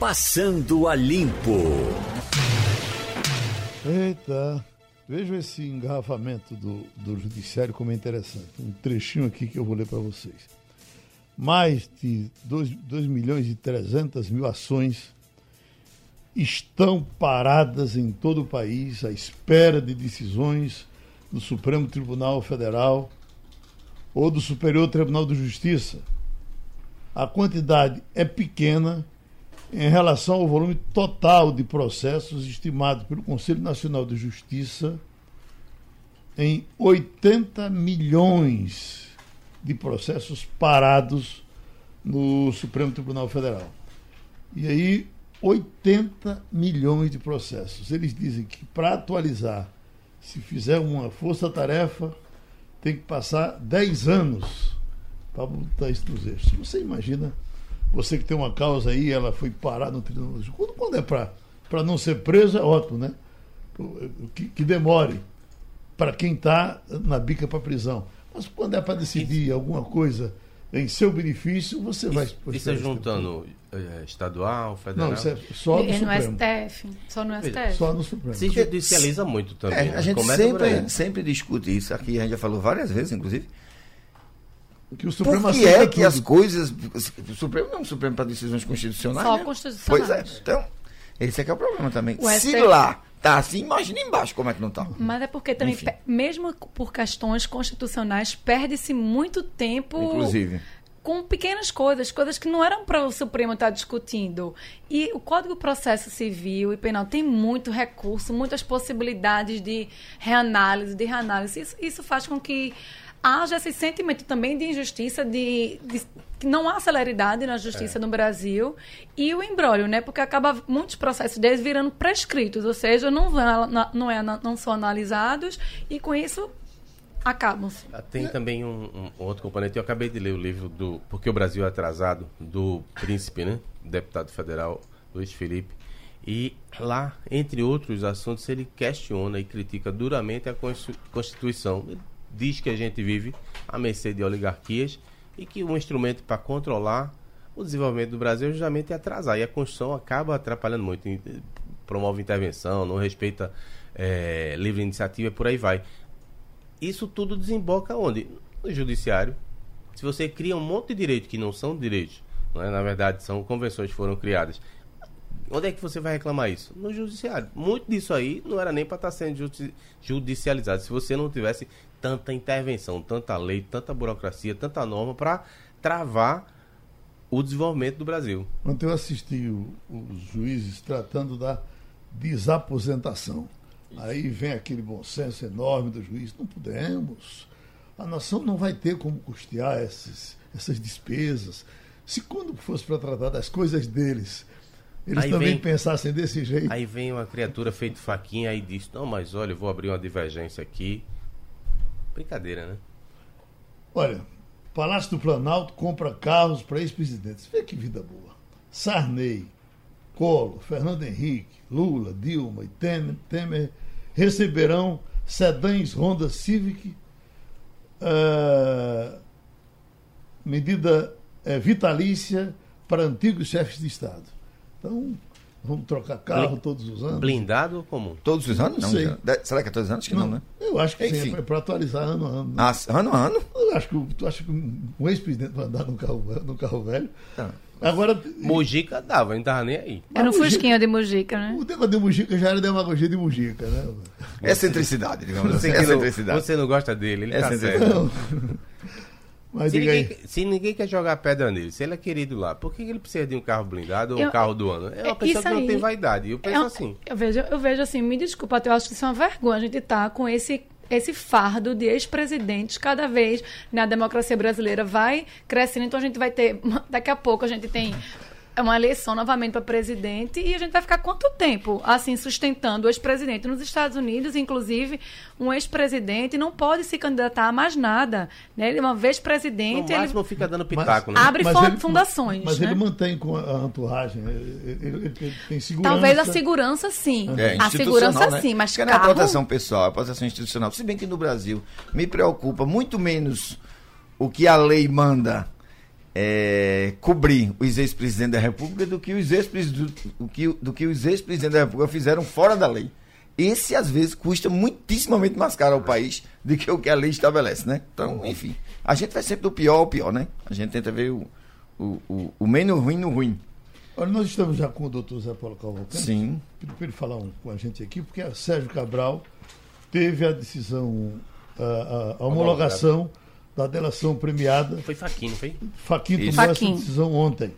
Passando a Limpo. Eita, vejam esse engarrafamento do, do judiciário como é interessante. Um trechinho aqui que eu vou ler para vocês. Mais de 2, 2 milhões e 300 mil ações estão paradas em todo o país à espera de decisões do Supremo Tribunal Federal ou do Superior Tribunal de Justiça. A quantidade é pequena em relação ao volume total de processos estimado pelo Conselho Nacional de Justiça em 80 milhões de processos parados no Supremo Tribunal Federal. E aí, 80 milhões de processos. Eles dizem que para atualizar, se fizer uma força-tarefa, tem que passar 10 anos para botar isso nos eixos. Você imagina você que tem uma causa aí, ela foi parar no tribunal. Quando, quando é para não ser preso, é ótimo, né? Que, que demore para quem está na bica para prisão. Mas quando é para decidir isso. alguma coisa em seu benefício, você isso, vai. Isso é juntando é, estadual, federal? Não, isso é só no, é no STF. Só no STF. Só no Supremo. Se judicializa muito também. É, a né? gente sempre, sempre discute isso. Aqui a gente já falou várias vezes, inclusive que o Supremo Por que é que tudo. as coisas. O Supremo não é um Supremo para decisões constitucionais. Só né? constitucionais. Pois é. Então, esse é que é o problema também. O Se STF... lá tá assim, imagina embaixo como é que não tá. Mas é porque também, Enfim. mesmo por questões constitucionais, perde-se muito tempo. Inclusive com pequenas coisas, coisas que não eram para o Supremo estar discutindo. E o Código de Processo Civil e Penal tem muito recurso, muitas possibilidades de reanálise, de reanálise. Isso, isso faz com que haja esse sentimento também de injustiça, de, de que não há celeridade na justiça é. no Brasil e o embrólio, né? Porque acaba muitos processos deles virando prescritos, ou seja, não, vão, não, é, não são analisados e com isso acabam. -se. Ah, tem também um, um, outro componente. Eu acabei de ler o livro do Porque o Brasil é Atrasado, do príncipe, né? Deputado federal Luiz Felipe. E lá, entre outros assuntos, ele questiona e critica duramente a Constituição. Ele diz que a gente vive à mercê de oligarquias e que o instrumento para controlar o desenvolvimento do Brasil é justamente atrasar. E a Constituição acaba atrapalhando muito. Promove intervenção, não respeita é, livre iniciativa e por aí vai. Isso tudo desemboca onde? No judiciário. Se você cria um monte de direitos que não são direitos, não é? na verdade são convenções que foram criadas, onde é que você vai reclamar isso? No judiciário. Muito disso aí não era nem para estar tá sendo judicializado. Se você não tivesse tanta intervenção, tanta lei, tanta burocracia, tanta norma para travar o desenvolvimento do Brasil. Ontem eu assisti os juízes tratando da desaposentação. Isso. Aí vem aquele bom senso enorme do juiz. Não podemos. A nação não vai ter como custear esses, essas despesas. Se quando fosse para tratar das coisas deles, eles aí também vem, pensassem desse jeito. Aí vem uma criatura feito faquinha e diz: Não, mas olha, eu vou abrir uma divergência aqui Brincadeira, né? Olha, Palácio do Planalto compra carros para ex-presidentes. Vê que vida boa. Sarney, Collor, Fernando Henrique, Lula, Dilma e Temer, Temer receberão sedãs Honda Civic, uh, medida uh, vitalícia para antigos chefes de Estado. Então, Vamos trocar carro todos os anos. Blindado ou comum? Todos os anos? Não, não sei. Será que é todos os anos? Acho que não, não né? Eu acho que Enfim. sim, é para atualizar ano a ano. Né? Ah, ano a ano? Eu acho que, tu acha que um ex-presidente vai andar no carro, no carro velho? Ah. Agora. Mujica dava, não estava nem aí. Era um Fusquinha de Mujica, né? O tema de Mujica já era demagogia de Mujica, né? É centricidade, digamos assim. É centricidade. Você não gosta dele, ele é tá certo. Mas se, ninguém, se ninguém quer jogar pedra nele, se ele é querido lá, por que ele precisa de um carro blindado ou um carro do ano? É uma é, pessoa que não tem vaidade. Eu penso é, assim. Eu vejo, eu vejo assim, me desculpa, eu acho que isso é uma vergonha a gente estar tá com esse esse fardo de ex-presidentes cada vez na democracia brasileira vai crescendo, então a gente vai ter daqui a pouco a gente tem é uma eleição novamente para presidente e a gente vai ficar quanto tempo assim sustentando o ex-presidente nos Estados Unidos, inclusive um ex-presidente não pode se candidatar a mais nada, né? Ele uma vez presidente, no máximo ele fica dando pitaco, mas, né? abre mas ele, fundações, mas né? ele mantém com a entourage, ele, ele, ele, tem segurança. Talvez a segurança sim, é, a segurança né? sim, mas carro... é a proteção pessoal, é a proteção institucional. Se bem que no Brasil me preocupa muito menos o que a lei manda é, cobrir os ex-presidentes da República do que os ex-presidentes do que, do que os ex-presidentes da República fizeram fora da lei. Esse, às vezes, custa muitíssimamente mais caro ao país do que o que a lei estabelece, né? Então, enfim, a gente vai sempre do pior ao pior, né? A gente tenta ver o, o, o, o menos ruim no ruim. Olha, nós estamos já com o doutor Zé Paulo Cavalcante. Sim. Para ele falar um, com a gente aqui, porque a Sérgio Cabral teve a decisão, a, a, a homologação da delação premiada. Foi Faquinho, foi? Faquinho tomou essa decisão ontem.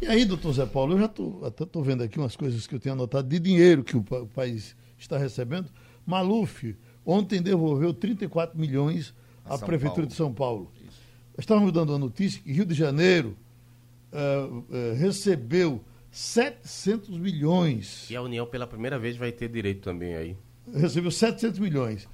E aí, doutor Zé Paulo, eu já tô, até estou vendo aqui umas coisas que eu tenho anotado de dinheiro que o, o país está recebendo. Maluf ontem devolveu 34 milhões à São Prefeitura Paulo. de São Paulo. Isso. Estávamos dando a notícia que Rio de Janeiro uh, uh, recebeu 700 milhões. E a União, pela primeira vez, vai ter direito também aí. Recebeu 700 milhões.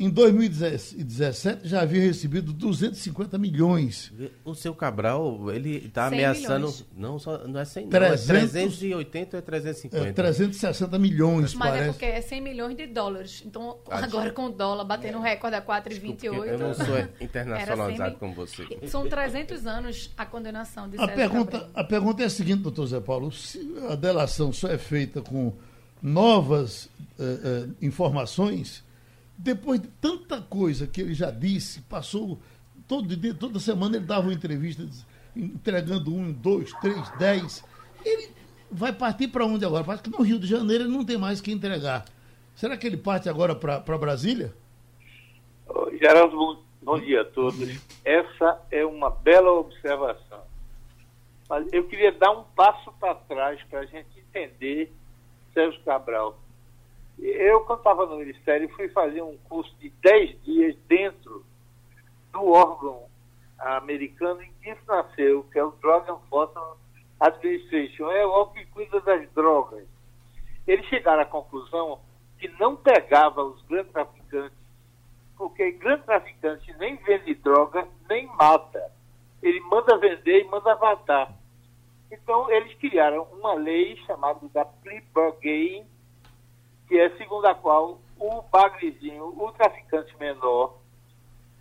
Em 2017 já havia recebido 250 milhões. O seu Cabral, ele está ameaçando. Milhões. Não, só, não é 100, 300, não, é 380 ou é 350? É 360 milhões, Mas é parece. é porque é 100 milhões de dólares. Então, Acho. agora com o dólar batendo o recorde a 4,28. Eu não sou internacionalizado como você. São 300 anos a condenação de a pergunta A pergunta é a seguinte, doutor Zé Paulo. Se a delação só é feita com novas uh, uh, informações depois de tanta coisa que ele já disse, passou todo dia, toda semana ele dava uma entrevista entregando um, dois, três, dez. Ele vai partir para onde agora? Parece que no Rio de Janeiro ele não tem mais que entregar. Será que ele parte agora para Brasília? Geraldo, bom, bom dia a todos. Essa é uma bela observação. Mas eu queria dar um passo para trás para a gente entender Sérgio Cabral. Eu, quando estava no Ministério, fui fazer um curso de 10 dias dentro do órgão americano em que isso nasceu, que é o Drug Enforcement Administration, é o órgão que cuida das drogas. Eles chegaram à conclusão que não pegava os grandes traficantes, porque grande traficante nem vende droga, nem mata. Ele manda vender e manda matar. Então, eles criaram uma lei chamada da Plea Bargain, que é segundo a qual o bagrezinho, o traficante menor,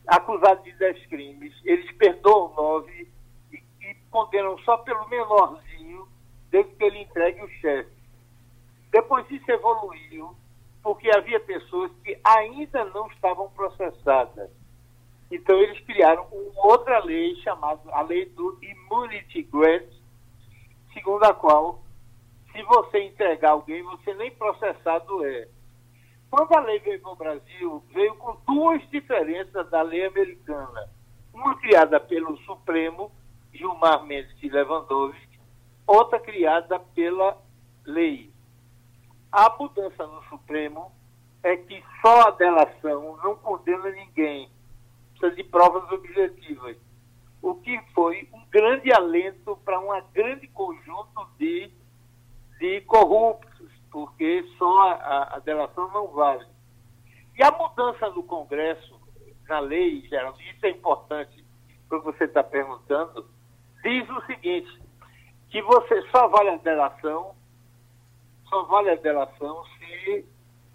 acusado de 10 crimes, eles perdoam nove e, e condenam só pelo menorzinho, desde que ele entregue o chefe. Depois isso evoluiu, porque havia pessoas que ainda não estavam processadas. Então eles criaram uma outra lei chamada a lei do Immunity Grant, segundo a qual se você entregar alguém, você nem processado é. Quando a lei veio para o Brasil, veio com duas diferenças da lei americana. Uma criada pelo Supremo, Gilmar Mendes e Lewandowski, outra criada pela lei. A mudança no Supremo é que só a delação não condena ninguém. Precisa de provas objetivas. O que foi um grande alento para um grande conjunto de de corruptos, porque só a, a delação não vale. E a mudança no Congresso, na lei, Geraldo, isso é importante para você está perguntando, diz o seguinte, que você só vale a delação, só vale a delação se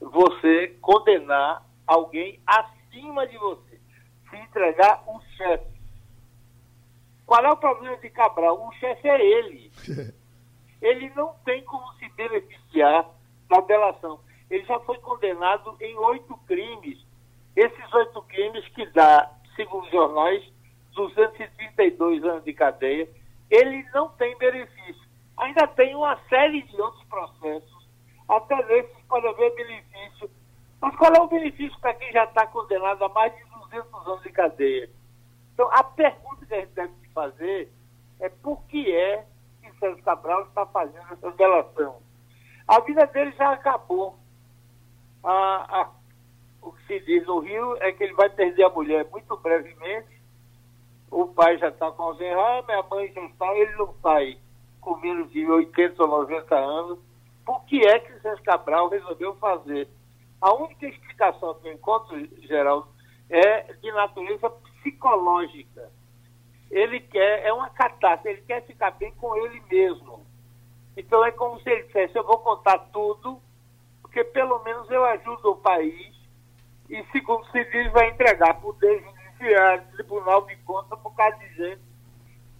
você condenar alguém acima de você, se entregar um chefe. Qual é o problema de Cabral? O chefe é ele. ele não tem como se beneficiar da delação. Ele já foi condenado em oito crimes. Esses oito crimes que dá, segundo jornais, 232 anos de cadeia, ele não tem benefício. Ainda tem uma série de outros processos, até nesses pode haver benefício. Mas qual é o benefício para quem já está condenado a mais de 200 anos de cadeia? Então, a pergunta que a gente deve se fazer é por que é Sérgio Cabral está fazendo essa delação. A vida dele já acabou. O que se diz no Rio é que ele vai perder a mulher muito brevemente. O pai já está com Alzheimer, a mãe já está, ele não sai com menos de 80 ou 90 anos. Por que é que o Sérgio Cabral resolveu fazer? A única explicação que eu encontro, Geraldo, é de natureza psicológica ele quer, é uma catástrofe, ele quer ficar bem com ele mesmo. Então é como se ele dissesse, eu vou contar tudo, porque pelo menos eu ajudo o país, e segundo se diz, vai entregar poder judiciário, tribunal de contas por causa de gente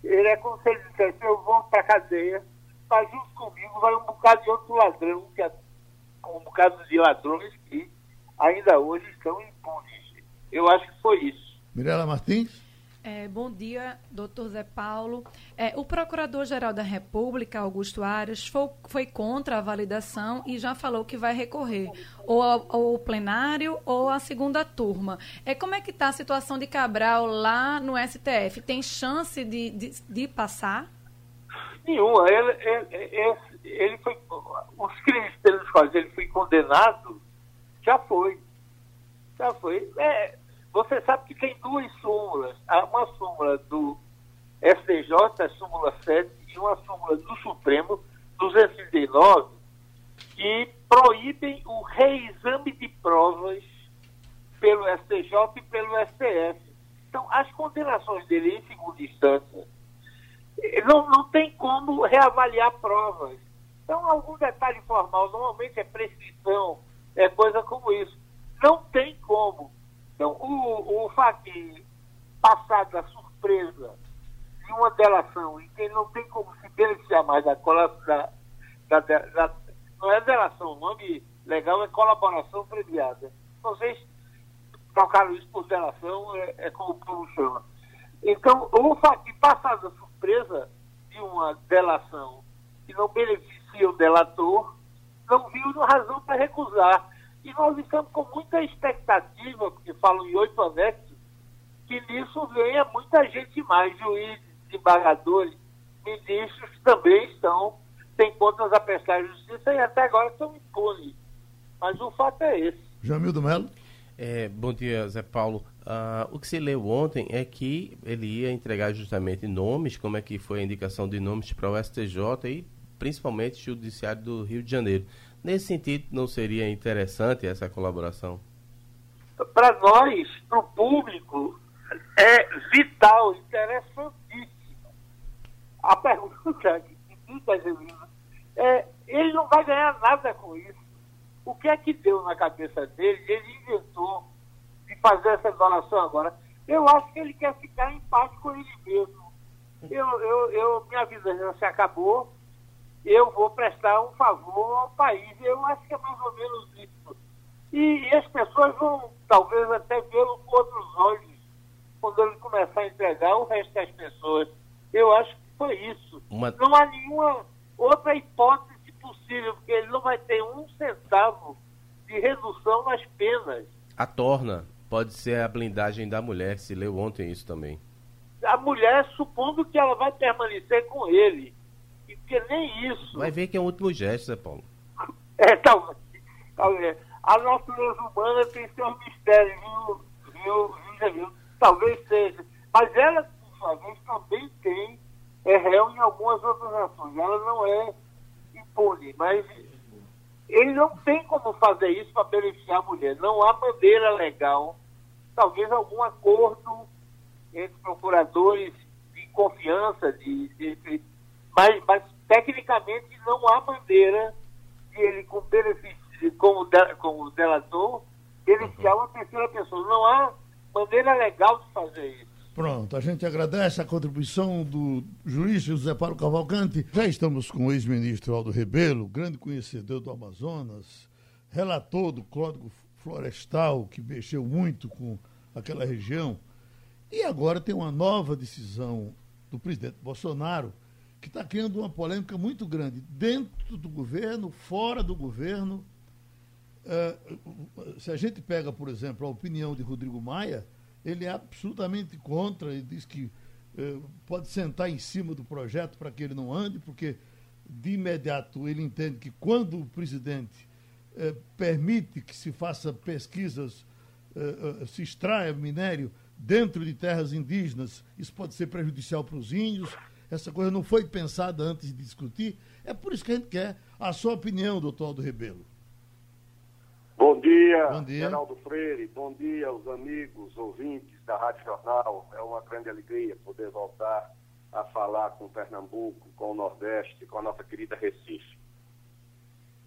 Ele é como se ele dissesse, eu vou para cadeia, mas junto comigo vai um bocado de outro ladrão, que é um bocado de ladrões que ainda hoje estão impunes. Eu acho que foi isso. Mirela Martins? É, bom dia, doutor Zé Paulo. É, o Procurador-Geral da República, Augusto Aras, foi, foi, contra a validação e já falou que vai recorrer ou ao, ao plenário ou à segunda turma. É, como é que está a situação de Cabral lá no STF? Tem chance de, de, de passar? Nenhuma. Ele, ele, ele, foi, os crimes pelos quais ele foi condenado já foi. Já foi. É, você sabe que tem duas súmulas. Uma súmula do STJ, a súmula 7, e uma súmula do Supremo, 239, que proíbem o reexame de provas pelo STJ e pelo STF. Então, as condenações dele em segunda instância não, não tem como reavaliar provas. Então, algum detalhe formal, normalmente é prescrição, é coisa como isso. Não tem como. Então, o, o passado da surpresa de uma delação em que não tem como se beneficiar mais da, da, da, não é delação, o nome legal é colaboração premiada. Vocês trocaram isso por delação, é, é como o povo chama. Então, o Fachin, passado da surpresa de uma delação que não beneficia o delator, não viu razão para recusar. E nós estamos com muita expectativa, porque falam em oito anexos, que nisso venha muita gente mais, juízes, desembargadores, ministros também estão, têm contas a prestar justiça e até agora estão impunes. Mas o fato é esse. Jamildo Melo. É, bom dia, Zé Paulo. Uh, o que se leu ontem é que ele ia entregar justamente nomes, como é que foi a indicação de nomes para o STJ e principalmente o Judiciário do Rio de Janeiro. Nesse sentido, não seria interessante essa colaboração? Para nós, para o público, é vital, interessantíssimo. A pergunta que fica, Angelina, é: ele não vai ganhar nada com isso. O que é que deu na cabeça dele? Ele inventou de fazer essa donação agora. Eu acho que ele quer ficar em paz com ele mesmo. Eu, eu, eu, minha vida já se acabou eu vou prestar um favor ao país. Eu acho que é mais ou menos isso. E, e as pessoas vão talvez até vê-lo com outros olhos quando ele começar a entregar o resto das pessoas. Eu acho que foi isso. Uma... Não há nenhuma outra hipótese possível, porque ele não vai ter um centavo de redução nas penas. A torna pode ser a blindagem da mulher, se leu ontem isso também. A mulher, supondo que ela vai permanecer com ele porque nem isso. Vai ver que é o último gesto, Zé Paulo. É, talvez. talvez. A natureza humana tem seus mistérios, viu, viu, viu, Talvez seja. Mas ela, por sua vez, também tem, é réu em algumas outras ações. Ela não é impune, mas ele não tem como fazer isso para beneficiar a mulher. Não há maneira legal. Talvez algum acordo entre procuradores de confiança, de, de, de mas, mas tecnicamente não há maneira de ele, com benefício, como, de, como delator, beneficiar uma terceira pessoa. Não há maneira legal de fazer isso. Pronto, a gente agradece a contribuição do juiz José Paulo Cavalcante. Já estamos com o ex-ministro Aldo Rebelo, grande conhecedor do Amazonas, relator do Código Florestal, que mexeu muito com aquela região. E agora tem uma nova decisão do presidente Bolsonaro que está criando uma polêmica muito grande dentro do governo, fora do governo. Uh, se a gente pega, por exemplo, a opinião de Rodrigo Maia, ele é absolutamente contra e diz que uh, pode sentar em cima do projeto para que ele não ande, porque de imediato ele entende que quando o presidente uh, permite que se faça pesquisas, se extraia minério dentro de terras indígenas, isso pode ser prejudicial para os índios essa coisa não foi pensada antes de discutir. É por isso que a gente quer a sua opinião, doutor Aldo Rebelo. Bom dia, Bom dia, Geraldo Freire. Bom dia aos amigos, ouvintes da Rádio Jornal. É uma grande alegria poder voltar a falar com Pernambuco, com o Nordeste, com a nossa querida Recife.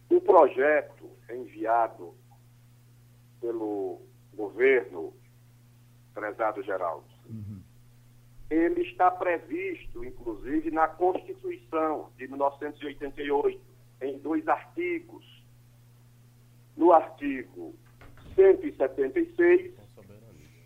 O projeto enviado pelo governo, prezado Geraldo, uhum ele está previsto, inclusive, na Constituição de 1988, em dois artigos. No artigo 176,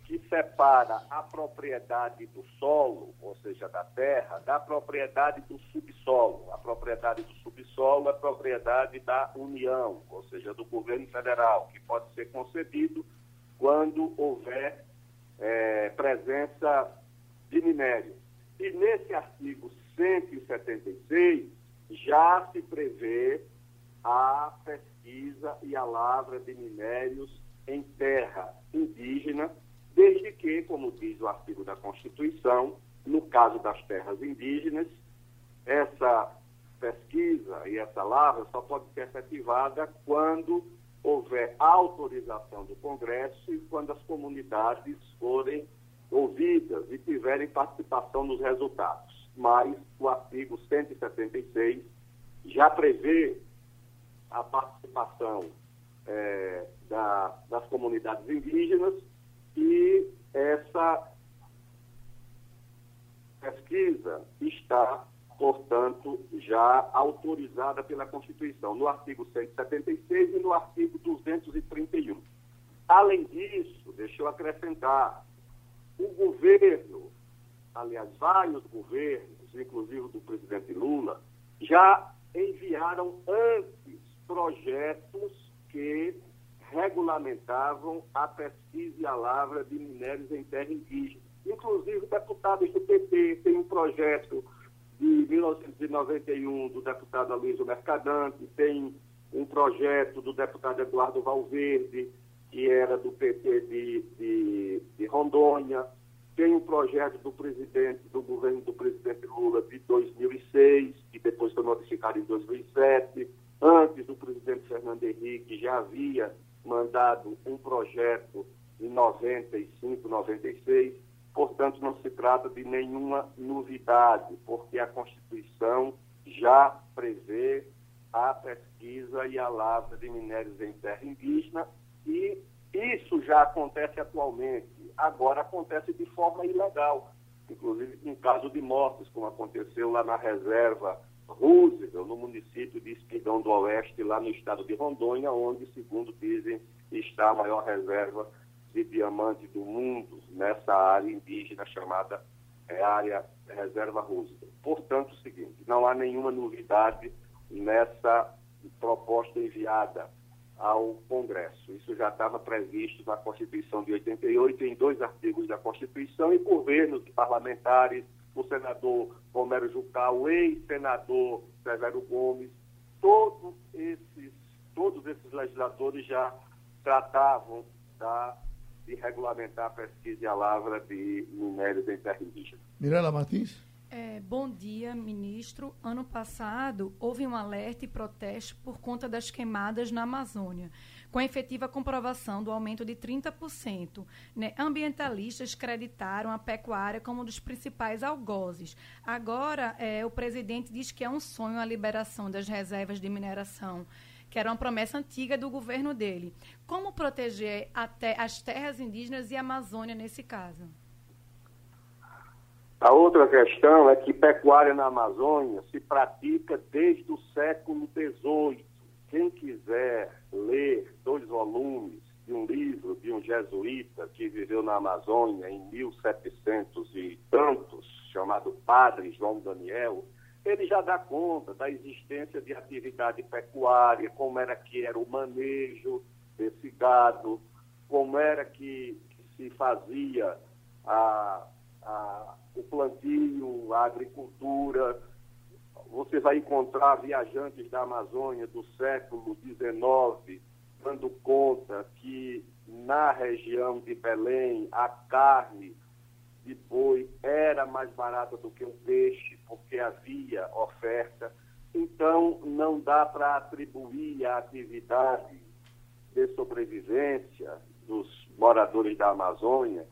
que separa a propriedade do solo, ou seja, da terra, da propriedade do subsolo. A propriedade do subsolo é propriedade da União, ou seja, do governo federal, que pode ser concedido quando houver é, presença de minério. E nesse artigo 176 já se prevê a pesquisa e a lavra de minérios em terra indígena desde que, como diz o artigo da Constituição, no caso das terras indígenas, essa pesquisa e essa lavra só pode ser efetivada quando houver autorização do Congresso e quando as comunidades forem ouvidas e tiverem participação nos resultados. Mas o artigo 176 já prevê a participação é, da, das comunidades indígenas e essa pesquisa está, portanto, já autorizada pela Constituição, no artigo 176 e no artigo 231. Além disso, deixa eu acrescentar, o governo, aliás, vários governos, inclusive do presidente Lula, já enviaram antes projetos que regulamentavam a pesquisa e a lavra de minérios em terra indígena. Inclusive, deputados do PT têm um projeto de 1991 do deputado Aloysio Mercadante, tem um projeto do deputado Eduardo Valverde, que era do PT de, de, de Rondônia, tem um projeto do presidente, do governo do presidente Lula de 2006, que depois foi modificado em 2007. Antes do presidente Fernando Henrique já havia mandado um projeto em 95, 96. Portanto, não se trata de nenhuma novidade, porque a Constituição já prevê a pesquisa e a lavra de minérios em terra indígena e isso já acontece atualmente. Agora acontece de forma ilegal, inclusive em caso de mortes, como aconteceu lá na reserva Roosevelt, no município de Espigão do Oeste, lá no estado de Rondônia, onde, segundo dizem, está a maior reserva de diamante do mundo nessa área indígena chamada é, área reserva Roosevelt. Portanto, o seguinte, não há nenhuma novidade nessa proposta enviada ao Congresso. Isso já estava previsto na Constituição de 88, em dois artigos da Constituição, e governos parlamentares o senador Romero Jucá, o ex-senador Severo Gomes, todos esses, todos esses legisladores já tratavam da, de regulamentar a pesquisa e a lavra de minérios em terra indígena. Mirela Martins? É, bom dia, ministro. Ano passado houve um alerta e protesto por conta das queimadas na Amazônia com a efetiva comprovação do aumento de 30%. Né? Ambientalistas creditaram a pecuária como um dos principais algozes. Agora, é, o presidente diz que é um sonho a liberação das reservas de mineração que era uma promessa antiga do governo dele. Como proteger até as terras indígenas e a Amazônia nesse caso? A outra questão é que pecuária na Amazônia se pratica desde o século XVIII. Quem quiser ler dois volumes de um livro de um jesuíta que viveu na Amazônia em 1700 e tantos, chamado Padre João Daniel, ele já dá conta da existência de atividade pecuária, como era que era o manejo desse gado, como era que, se fazia a, a, o plantio, a agricultura, você vai encontrar viajantes da Amazônia do século XIX dando conta que na região de Belém a carne de boi era mais barata do que o peixe, porque havia oferta. Então, não dá para atribuir a atividade de sobrevivência dos moradores da Amazônia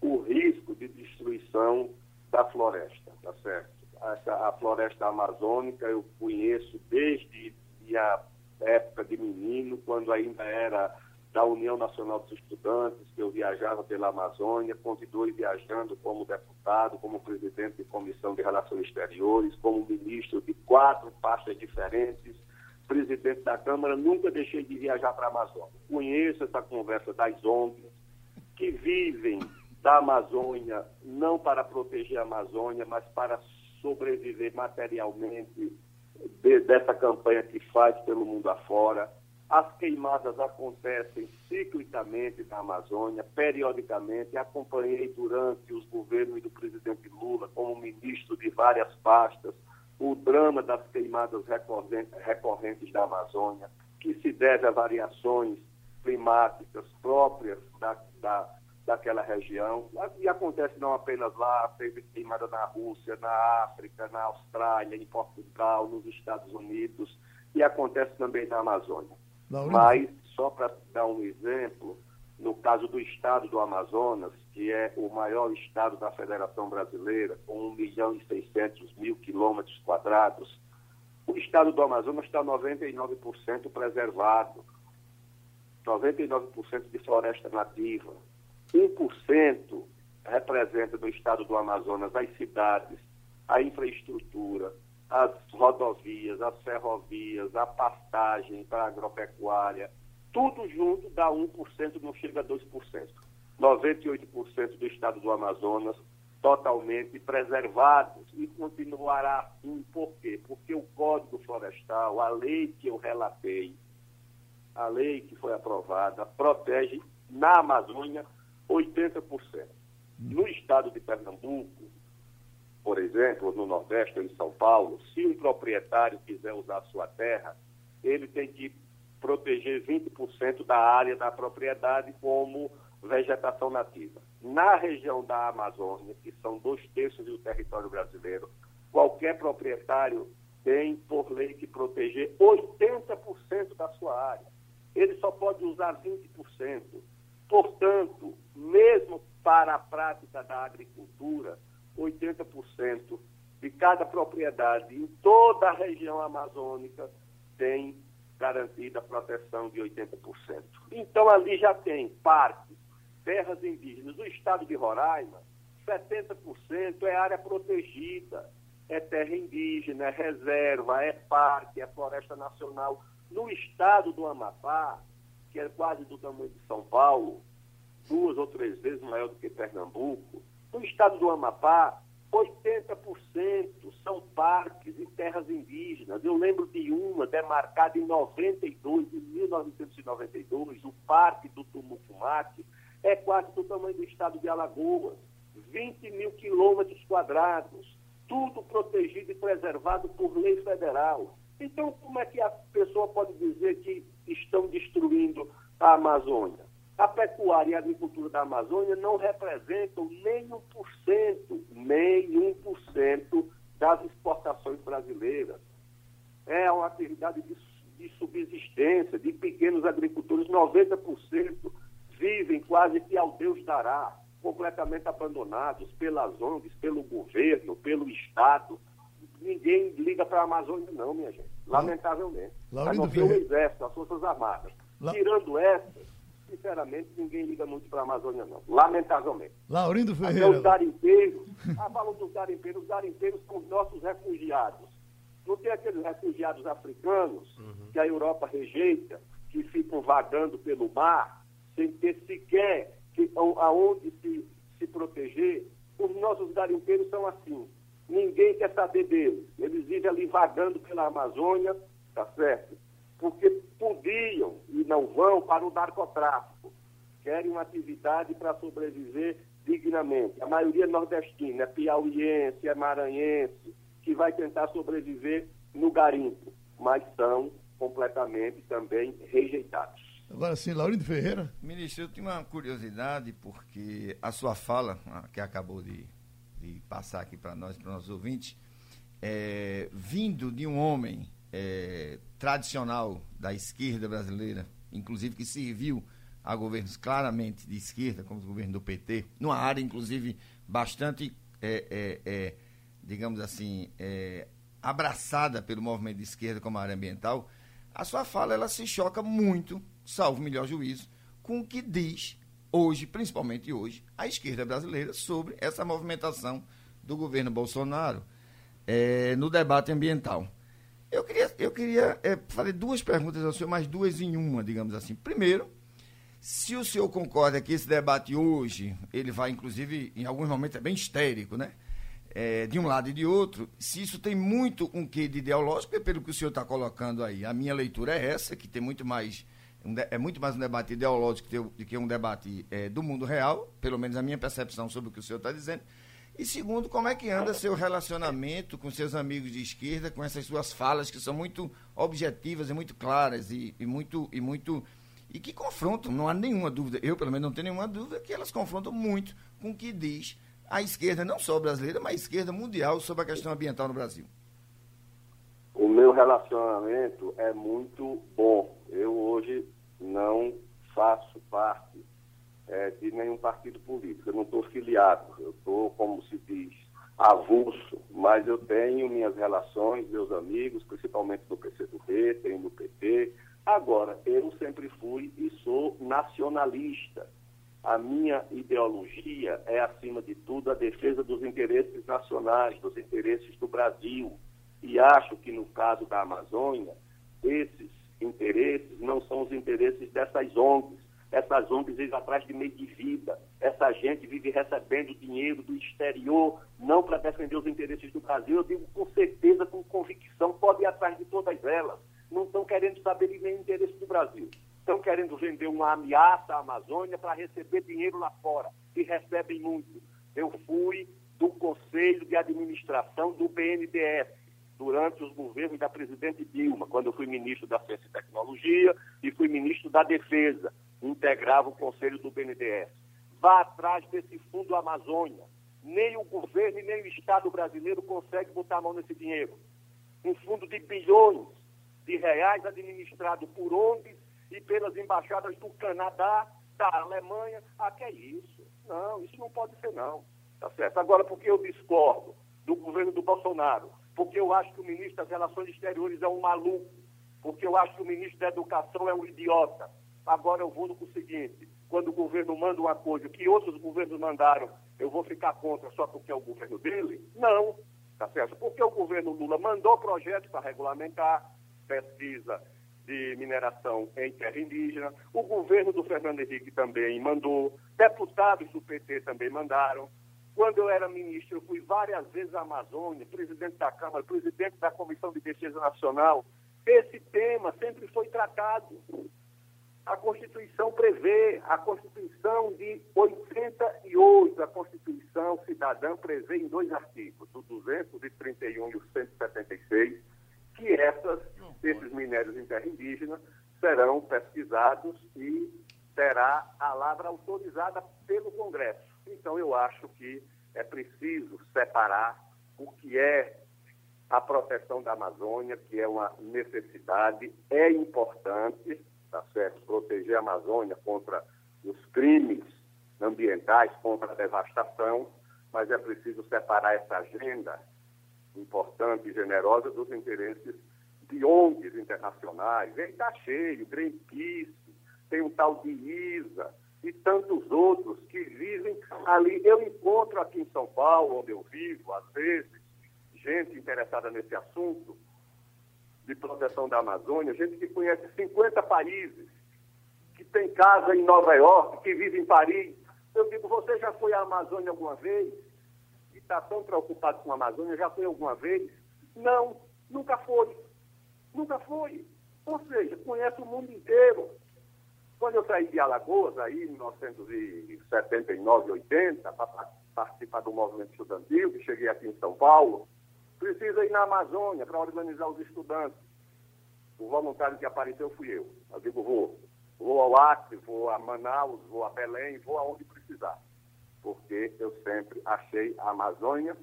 o risco de destruição da floresta, tá certo? a floresta amazônica eu conheço desde a época de menino, quando ainda era da União Nacional dos Estudantes, que eu viajava pela Amazônia, continuei viajando como deputado, como presidente de comissão de relações exteriores, como ministro de quatro pastas diferentes, presidente da Câmara, nunca deixei de viajar para a Amazônia. Conheço essa conversa das ONGs, que vivem da Amazônia, não para proteger a Amazônia, mas para sobreviver materialmente de, dessa campanha que faz pelo mundo afora. As queimadas acontecem ciclicamente na Amazônia, periodicamente. Acompanhei durante os governos do presidente Lula, como ministro de várias pastas, o drama das queimadas recorrentes da Amazônia, que se deve a variações climáticas próprias da, da, daquela região. E acontece não apenas lá, teve queimada na Rússia, na África, na Austrália, em Portugal, nos Estados Unidos, e acontece também na Amazônia. Mas, só para dar um exemplo, no caso do estado do Amazonas, que é o maior estado da Federação Brasileira, com 1 milhão e 600 mil quilômetros quadrados, o estado do Amazonas está 99% preservado, 99% de floresta nativa, 1% representa no estado do Amazonas as cidades, a infraestrutura, as rodovias, as ferrovias, a pastagem para a agropecuária, tudo junto dá 1%, não chega a 2%. 98% do estado do Amazonas totalmente preservados e continuará assim. Por quê? Porque o Código Florestal, a lei que eu relatei, a lei que foi aprovada, protege na Amazônia 80%. No estado de Pernambuco, por exemplo, no Nordeste em São Paulo, se um proprietário quiser usar sua terra, ele tem que proteger 20% da área da propriedade como vegetação nativa. Na região da Amazônia, que são dois terços do território brasileiro, qualquer proprietário tem, por lei, que proteger 80% da sua área. Ele só pode usar 20%. Portanto, mesmo para a prática da agricultura, 80% de cada propriedade em toda a região amazônica tem garantida a proteção de 80%. Então ali já tem parques, terras indígenas. No estado de Roraima, 70% é área protegida, é terra indígena, é reserva, é parque, é floresta nacional. No estado do Amapá, que é quase do tamanho de São Paulo, duas ou três vezes maior do que Pernambuco, no estado do Amapá, 80% são parques e terras indígenas. Eu lembro de uma demarcada em 92, em 1992, o Parque do Tumucumaque, é quase do tamanho do estado de Alagoas. 20 mil quilômetros quadrados, tudo protegido e preservado por lei federal. Então, como é que a pessoa pode dizer que estão destruindo a Amazônia? A pecuária e a agricultura da Amazônia não representam nem 1%, nem 1% das exportações brasileiras. É uma atividade de, de subsistência de pequenos agricultores, 90% vivem quase que ao Deus dará, completamente abandonados pelas ONGs, pelo governo, pelo Estado. Ninguém liga para a Amazônia, não, minha gente. Lamentavelmente. Laurindo a não ser o Exército, as Forças Armadas. La... Tirando essas, sinceramente, ninguém liga muito para a Amazônia, não. Lamentavelmente. Laurindo Ferreira. Até os garimpeiros, ah, falam dos garimpeiros, os garimpeiros são os nossos refugiados. Não tem aqueles refugiados africanos uhum. que a Europa rejeita, que ficam vagando pelo mar, sem ter sequer que, aonde se, se proteger. Os nossos garimpeiros são assim. Ninguém quer saber deles. Eles vivem ali vagando pela Amazônia, tá certo? porque podiam e não vão para o narcotráfico. Querem uma atividade para sobreviver dignamente. A maioria é nordestina, é piauiense, é maranhense, que vai tentar sobreviver no garimpo, mas são completamente também rejeitados. Agora sim, Laurindo Ferreira. Ministro, eu tenho uma curiosidade, porque a sua fala, que acabou de, passar aqui para nós, para os nossos ouvintes, é, vindo de um homem é, tradicional da esquerda brasileira, inclusive que serviu a governos claramente de esquerda, como o governo do PT, numa área, inclusive, bastante, é, é, é digamos assim, é, abraçada pelo movimento de esquerda como a área ambiental, a sua fala ela se choca muito, salvo melhor juízo, com o que diz hoje, principalmente hoje, a esquerda brasileira sobre essa movimentação do governo Bolsonaro é, no debate ambiental. Eu queria, eu queria é, fazer duas perguntas ao senhor, mais duas em uma, digamos assim. Primeiro, se o senhor concorda que esse debate hoje, ele vai, inclusive, em alguns momentos é bem histérico, né? É, de um lado e de outro, se isso tem muito um quê de ideológico, é pelo que o senhor está colocando aí. A minha leitura é essa, que tem muito mais é muito mais um do ideológico do que um debate é, do mundo real, pelo menos a minha percepção sobre o que o senhor está dizendo. E segundo, como é que anda seu relacionamento com seus amigos de esquerda, com essas suas falas que são muito objetivas e muito claras e, e muito e muito e que confrontam, não há nenhuma dúvida, eu pelo menos não tenho nenhuma dúvida que elas confrontam muito com o que diz a esquerda, não só brasileira, mas a esquerda mundial sobre a questão ambiental no Brasil. O meu relacionamento é muito bom. Eu hoje não faço parte é, de nenhum partido político. Eu não estou filiado, eu estou, como se diz, avulso, mas eu tenho minhas relações, meus amigos, principalmente do PCdoB, tenho no PT. Agora, eu sempre fui e sou nacionalista. A minha ideologia é, acima de tudo, a defesa dos interesses nacionais, dos interesses do Brasil. E acho que, no caso da Amazônia, esses interesses não são os interesses dessas ONGs. Essas ONGs vivem atrás de meio de vida. Essa gente vive recebendo dinheiro do exterior, não para defender os interesses do Brasil. Eu digo com certeza, com convicção, pode ir atrás de todas elas. Não estão querendo saber de nenhum interesse do Brasil. Estão querendo vender uma ameaça à Amazônia para receber dinheiro lá fora. E recebem muito. Eu fui do Conselho de Administração do BNDES durante os governos da presidente Dilma, quando eu fui ministro da Ciência e Tecnologia e fui ministro da Defesa, integrava o conselho do BNDES. Vá atrás desse fundo Amazônia. Nem o governo e nem o Estado brasileiro consegue botar a mão nesse dinheiro. Um fundo de bilhões de reais administrado por ONGs e pelas embaixadas do Canadá, da Alemanha. Ah, que é isso? Não, isso não pode ser não. Tá certo? Agora, porque eu discordo do governo do Bolsonaro, porque eu acho que o ministro das Relações Exteriores é um maluco, porque eu acho que o ministro da Educação é um idiota. Agora eu vou no seguinte: quando o governo manda uma coisa que outros governos mandaram, eu vou ficar contra só porque é o governo dele? Não, tá certo? Porque o governo Lula mandou projeto para regulamentar pesquisa de mineração em terra indígena, o governo do Fernando Henrique também mandou, deputados do PT também mandaram, quando eu era ministro, eu fui várias vezes à Amazônia, presidente da Câmara, presidente da Comissão de Defesa Nacional. Esse tema sempre foi tratado. A Constituição prevê, a Constituição de 88, a Constituição cidadã prevê em dois artigos, o 231 e o 176, que essas, esses minérios em terra indígena serão pesquisados e terá a lavra autorizada pelo Congresso. Então, eu acho que é preciso separar o que é a proteção da Amazônia, que é uma necessidade, é importante, tá certo, proteger a Amazônia contra os crimes ambientais, contra a devastação, mas é preciso separar essa agenda importante e generosa dos interesses de ONGs internacionais. Está cheio, Greenpeace, tem um tal de ISA, e tantos outros que vivem ali. Eu encontro aqui em São Paulo, onde eu vivo, às vezes, gente interessada nesse assunto de proteção da Amazônia, gente que conhece 50 países, que tem casa em Nova York, que vive em Paris. Eu digo, você já foi à Amazônia alguma vez? E está tão preocupado com a Amazônia, já foi alguma vez? Não, nunca foi. Nunca foi. Ou seja, conhece o mundo inteiro. Quando eu saí de Alagoas, aí, em 1979, 80, para participar do movimento estudantil, que cheguei aqui em São Paulo, precisa ir na Amazônia para organizar os estudantes. O voluntário que apareceu fui eu. Eu digo, vou. Vou ao Acre, vou a Manaus, vou a Belém, vou aonde precisar. Porque eu sempre achei a Amazônia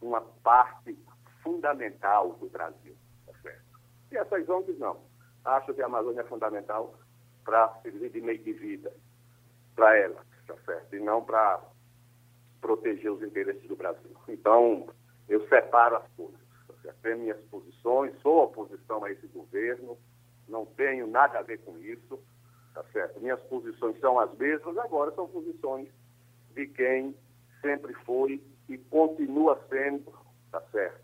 uma parte fundamental do Brasil. Tá certo? E essas ONGs não. Acho que a Amazônia é fundamental para servir de meio de vida para ela, tá certo? E não para proteger os interesses do Brasil. Então, eu separo as coisas. Tá? Tenho minhas posições, sou oposição a esse governo, não tenho nada a ver com isso. tá certo? Minhas posições são as mesmas, agora são posições de quem sempre foi e continua sendo, tá certo,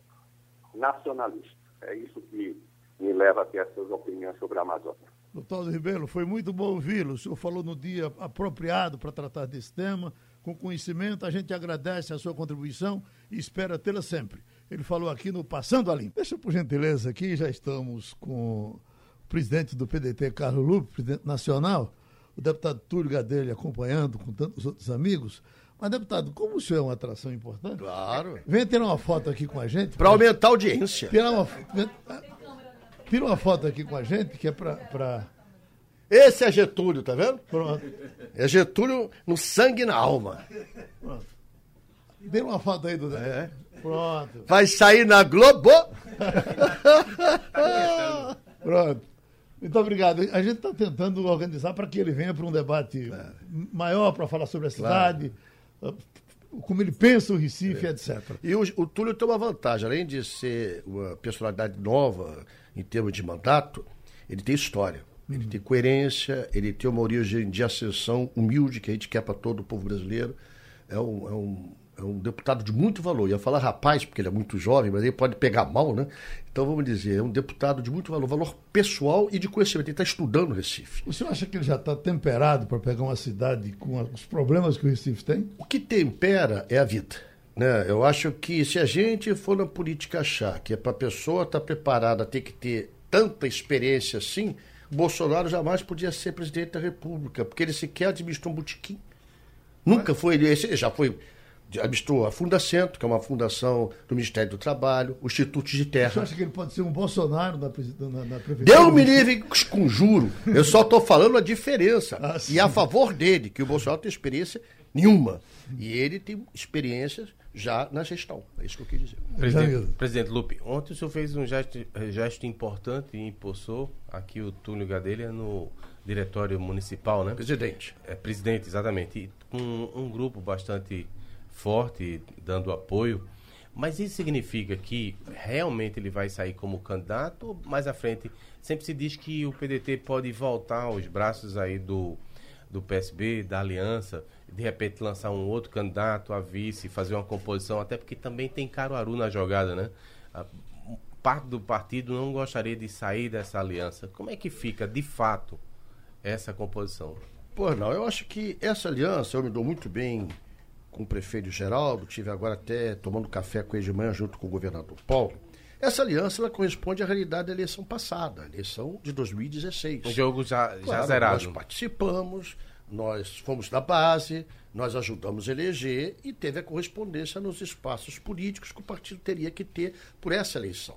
nacionalista. É isso que me leva a ter essas opiniões sobre a Amazônia. Doutor Ribeiro, foi muito bom ouvi-lo. O senhor falou no dia apropriado para tratar desse tema, com conhecimento. A gente agradece a sua contribuição e espera tê-la sempre. Ele falou aqui no Passando a Limpo. Deixa, por gentileza, aqui já estamos com o presidente do PDT, Carlos Lupe, presidente nacional, o deputado Túlio Gadelha acompanhando com tantos outros amigos. Mas, deputado, como o senhor é uma atração importante. Claro. Venha tirar uma foto aqui com a gente. Para aumentar a audiência. Tirar uma, tira uma foto aqui com a gente, que é para. Pra... Esse é Getúlio, tá vendo? Pronto. É Getúlio no sangue e na alma. Pronto. Dê uma foto aí do. É. Pronto. Vai sair na Globo. Pronto. Muito obrigado. A gente está tentando organizar para que ele venha para um debate é. maior para falar sobre a cidade, claro. como ele pensa o Recife, é. etc. E o, o, Túlio tem uma vantagem, além de ser uma personalidade nova em termos de mandato, ele tem história. Uhum. Ele tem coerência, ele tem uma origem de ascensão humilde que a gente quer para todo o povo brasileiro. É um, é um é um deputado de muito valor. Eu ia falar rapaz, porque ele é muito jovem, mas ele pode pegar mal, né? Então vamos dizer, é um deputado de muito valor, valor pessoal e de conhecimento. Ele está estudando o Recife. O senhor acha que ele já está temperado para pegar uma cidade com os problemas que o Recife tem? O que tempera é a vida. Né? Eu acho que se a gente for na política achar que é para a pessoa estar tá preparada ter que ter tanta experiência assim, Bolsonaro jamais podia ser presidente da República, porque ele sequer administrou um botequim. Nunca foi ele, já foi administrou a Fundacentro, que é uma fundação do Ministério do Trabalho, o Instituto de Terra. Você acha que ele pode ser um Bolsonaro na, na, na prefeitura? Deu me livre conjuro. Eu só estou falando a diferença. Ah, e a favor dele, que o Bolsonaro tem experiência nenhuma. E ele tem experiências já na gestão. É isso que eu quis dizer. Presidente, Presidente Lupe, ontem o senhor fez um gesto, gesto importante e impulsou aqui o Túlio Gadelha no diretório municipal, né? Presidente. É, presidente, exatamente. E com um, um grupo bastante forte, dando apoio. Mas isso significa que realmente ele vai sair como candidato? Mais à frente, sempre se diz que o PDT pode voltar aos braços aí do, do PSB, da aliança, de repente lançar um outro candidato a vice, fazer uma composição, até porque também tem Caruaru na jogada, né? A parte do partido não gostaria de sair dessa aliança. Como é que fica, de fato, essa composição? Pô, não, eu acho que essa aliança, eu me dou muito bem com o prefeito Geraldo, tive agora até tomando café com ele de manhã junto com o governador Paulo. Essa aliança ela corresponde à realidade da eleição passada, a eleição de 2016. O jogo já, já claro, zerado. Nós participamos, nós fomos da base, nós ajudamos a eleger e teve a correspondência nos espaços políticos que o partido teria que ter por essa eleição.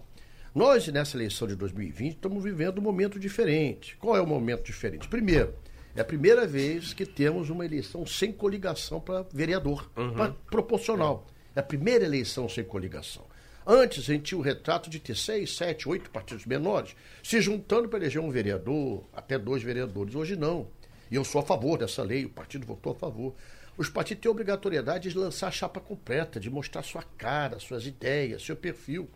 Nós, nessa eleição de 2020, estamos vivendo um momento diferente. Qual é o momento diferente? Primeiro, é a primeira vez que temos uma eleição sem coligação para vereador, uhum. pra proporcional. É a primeira eleição sem coligação. Antes, a gente tinha o retrato de ter seis, sete, oito partidos menores se juntando para eleger um vereador, até dois vereadores. Hoje não. E eu sou a favor dessa lei, o partido votou a favor. Os partidos têm obrigatoriedade de lançar a chapa completa, de mostrar sua cara, suas ideias, seu perfil.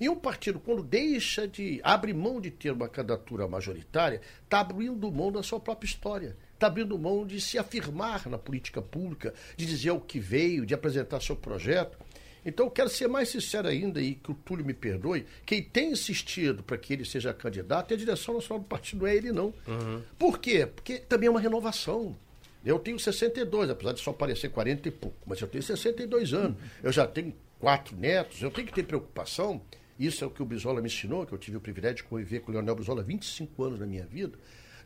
E um partido, quando deixa de. abre mão de ter uma candidatura majoritária, está abrindo mão da sua própria história. Está abrindo mão de se afirmar na política pública, de dizer o que veio, de apresentar seu projeto. Então, eu quero ser mais sincero ainda, e que o Túlio me perdoe, quem tem insistido para que ele seja candidato é a direção nacional do partido, não é ele, não. Uhum. Por quê? Porque também é uma renovação. Eu tenho 62, apesar de só parecer 40 e pouco, mas eu tenho 62 anos. Eu já tenho quatro netos, eu tenho que ter preocupação isso é o que o Brizola me ensinou, que eu tive o privilégio de conviver com o Leonel Brizola 25 anos na minha vida,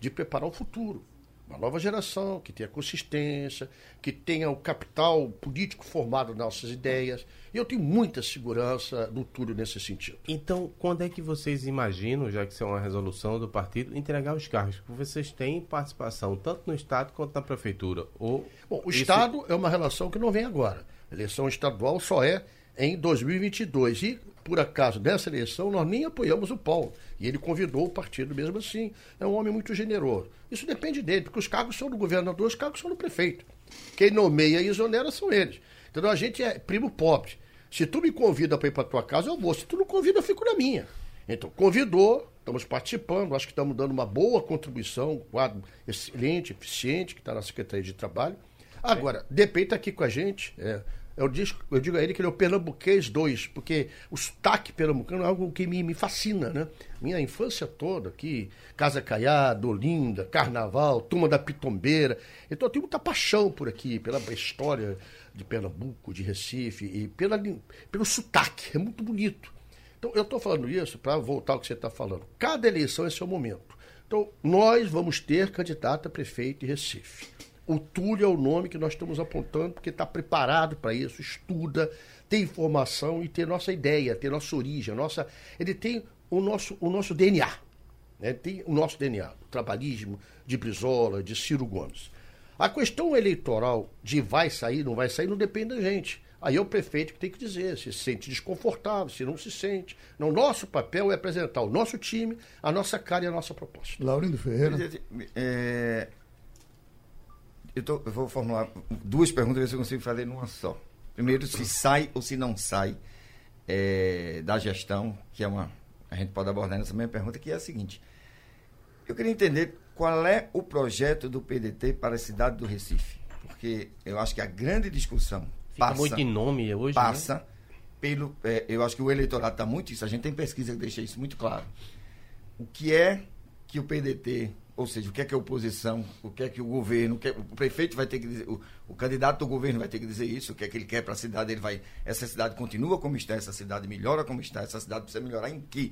de preparar o futuro. Uma nova geração que tenha consistência, que tenha o capital político formado nas nossas ideias. E eu tenho muita segurança no Túlio nesse sentido. Então, quando é que vocês imaginam, já que isso é uma resolução do partido, entregar os cargos? Porque vocês têm participação tanto no Estado quanto na Prefeitura. Ou Bom, o isso... Estado é uma relação que não vem agora. A eleição estadual só é em 2022. E por acaso, nessa eleição, nós nem apoiamos o Paulo. E ele convidou o partido mesmo assim. É um homem muito generoso. Isso depende dele, porque os cargos são do governador, os cargos são do prefeito. Quem nomeia e exonera são eles. Então a gente é primo pobre. Se tu me convida para ir para tua casa, eu vou. Se tu não convida, eu fico na minha. Então, convidou, estamos participando, acho que estamos dando uma boa contribuição, um quadro excelente, eficiente, que está na Secretaria de Trabalho. Agora, está aqui com a gente. É, eu, digo, eu digo a ele que ele é o Pernambuquês 2, porque o sotaque pernambucano é algo que me, me fascina, né? Minha infância toda aqui, Casa Caiado, Olinda, Carnaval, Turma da Pitombeira. Então eu tenho muita paixão por aqui, pela história de Pernambuco, de Recife, e pela, pelo sotaque, é muito bonito. Então eu estou falando isso para voltar ao que você está falando. Cada eleição é seu momento. Então nós vamos ter candidato a prefeito em Recife. O Túlio é o nome que nós estamos apontando, porque está preparado para isso, estuda, tem informação e tem nossa ideia, tem nossa origem, nossa, ele tem o nosso, o nosso DNA. Né? Tem o nosso DNA, o trabalhismo de Brizola, de Ciro Gomes. A questão eleitoral de vai sair, não vai sair, não depende da gente. Aí é o prefeito que tem que dizer se se sente desconfortável, se não se sente. Não, nosso papel é apresentar o nosso time, a nossa cara e a nossa proposta. Laurindo Ferreira. É, eu, tô, eu, vou formular duas perguntas, ver se eu consigo fazer numa só. Primeiro, se sai ou se não sai é, da gestão, que é uma. A gente pode abordar nessa mesma pergunta, que é a seguinte. Eu queria entender qual é o projeto do PDT para a cidade do Recife. Porque eu acho que a grande discussão. Fica passa, muito em nome hoje. Passa né? pelo. É, eu acho que o eleitorado está muito isso. A gente tem pesquisa que deixa isso muito claro. O que é que o PDT ou seja, o que é que a oposição, o que é que o governo, o, que é, o prefeito vai ter que dizer, o, o, candidato do governo vai ter que dizer isso, o que é que ele quer para a cidade, ele vai, essa cidade continua como está, essa cidade melhora como está, essa cidade precisa melhorar em quê?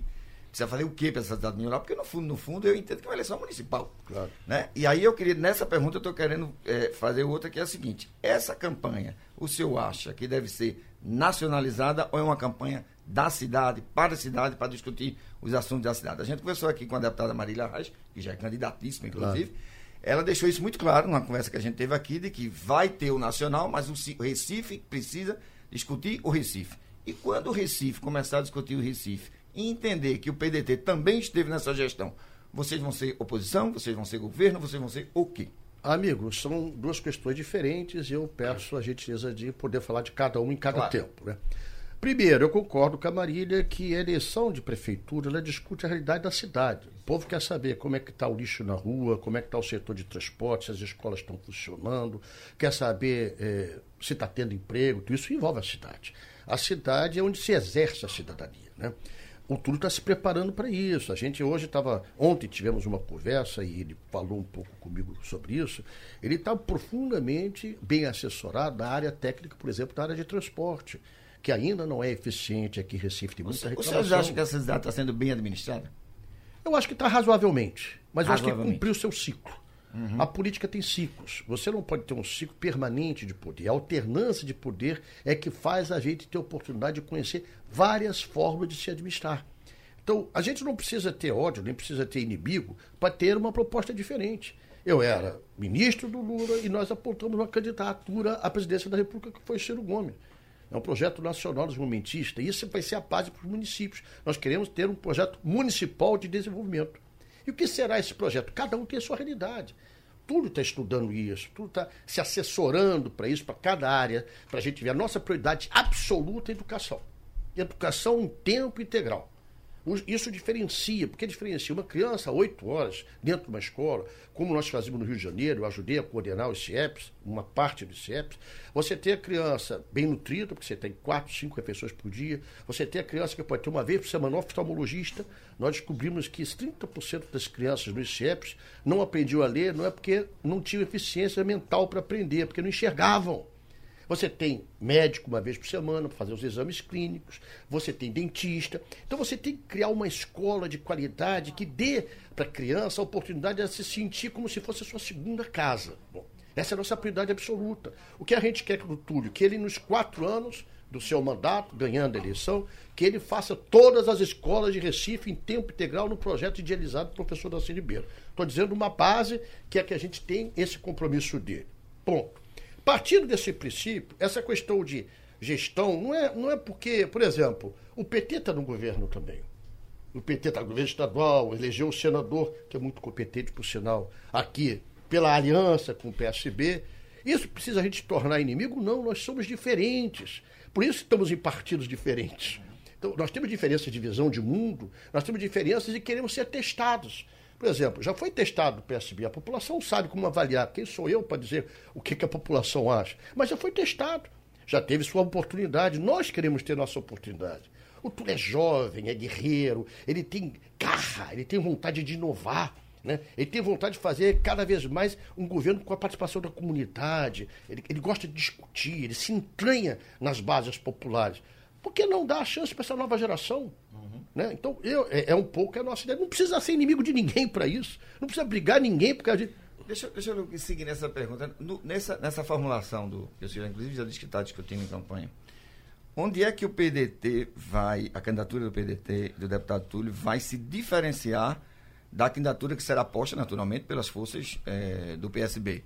Precisa fazer o quê para essa cidade melhorar? Porque no fundo, no fundo, eu entendo que é uma eleição municipal. Claro. Né? E aí eu queria, nessa pergunta, eu estou querendo é, fazer outra que é a seguinte, essa campanha, o senhor acha que deve ser nacionalizada ou é uma campanha da cidade, para a cidade, para discutir os assuntos da cidade. A gente conversou aqui com a deputada Marília Reis, que já é candidatíssima, inclusive. Claro. Ela deixou isso muito claro numa conversa que a gente teve aqui, de que vai ter o nacional, mas o Recife precisa discutir o Recife. E quando o Recife começar a discutir o Recife e entender que o PDT também esteve nessa gestão, vocês vão ser oposição, vocês vão ser governo, vocês vão ser o quê? Amigos, são duas questões diferentes e eu peço a gentileza de poder falar de cada um em cada claro. tempo. Né? Primeiro, eu concordo com a Marília que a eleição de prefeitura ela discute a realidade da cidade. O povo quer saber como é que está o lixo na rua, como é que está o setor de transporte, se as escolas estão funcionando, quer saber é, se está tendo emprego, tudo isso envolve a cidade. A cidade é onde se exerce a cidadania. Né? O Túlio está se preparando para isso. A gente hoje estava. Ontem tivemos uma conversa e ele falou um pouco comigo sobre isso. Ele está profundamente bem assessorado na área técnica, por exemplo, da área de transporte que ainda não é eficiente aqui em Recife. Tem muita reclamação. Vocês acham que essa cidade está sendo bem administrada? Eu acho que está razoavelmente. Mas eu acho que cumpriu o seu ciclo. Uhum. A política tem ciclos. Você não pode ter um ciclo permanente de poder. A alternância de poder é que faz a gente ter oportunidade de conhecer várias formas de se administrar. Então, a gente não precisa ter ódio, nem precisa ter inimigo para ter uma proposta diferente. Eu era ministro do Lula e nós apontamos uma candidatura à presidência da República que foi Ciro Gomes. É um projeto nacional desenvolvimentista e isso vai ser a base para os municípios. Nós queremos ter um projeto municipal de desenvolvimento. E o que será esse projeto? Cada um tem a sua realidade. Tudo está estudando isso, tudo está se assessorando para isso, para cada área, para a gente ver a nossa prioridade absoluta é educação. Educação em tempo integral. Isso diferencia, porque diferencia uma criança, oito horas, dentro de uma escola, como nós fazíamos no Rio de Janeiro, eu ajudei a coordenar os CIEPs, uma parte dos CIEPs. Você tem a criança bem nutrida, porque você tem quatro, cinco refeições por dia. Você tem a criança que pode ter uma vez por semana um oftalmologista. Nós descobrimos que 30% das crianças nos CIEPs não aprendiam a ler, não é porque não tinham eficiência mental para aprender, é porque não enxergavam. Você tem médico uma vez por semana para fazer os exames clínicos, você tem dentista. Então você tem que criar uma escola de qualidade que dê para a criança a oportunidade de se sentir como se fosse a sua segunda casa. Bom, essa é a nossa prioridade absoluta. O que a gente quer do Túlio? Que ele, nos quatro anos do seu mandato, ganhando a eleição, que ele faça todas as escolas de Recife em tempo integral no projeto idealizado do professor Darcy Ribeiro. Estou dizendo uma base que é que a gente tem esse compromisso dele. Ponto. Partindo desse princípio, essa questão de gestão não é, não é porque, por exemplo, o PT está no governo também. O PT está no governo estadual, elegeu o senador, que é muito competente, por sinal, aqui, pela aliança com o PSB. Isso precisa a gente tornar inimigo? Não, nós somos diferentes. Por isso estamos em partidos diferentes. Então nós temos diferenças de visão de mundo, nós temos diferenças e queremos ser testados. Por exemplo, já foi testado o PSB, a população sabe como avaliar. Quem sou eu para dizer o que, que a população acha? Mas já foi testado, já teve sua oportunidade. Nós queremos ter nossa oportunidade. O Túlio é jovem, é guerreiro, ele tem garra, ele tem vontade de inovar. Né? Ele tem vontade de fazer cada vez mais um governo com a participação da comunidade. Ele, ele gosta de discutir, ele se entranha nas bases populares. Por que não dar a chance para essa nova geração? Uhum. Né? Então, eu, é, é, um pouco a nossa ideia. Não precisa ser inimigo de ninguém para isso. Não precisa brigar ninguém por causa de. Deixa, deixa eu seguir nessa pergunta. No, nessa, nessa formulação do. Senhor, inclusive, já disse que está discutindo em campanha. Onde é que o PDT vai, a candidatura do PDT, do deputado Túlio, vai se diferenciar da candidatura que será posta, naturalmente, pelas forças é, do PSB?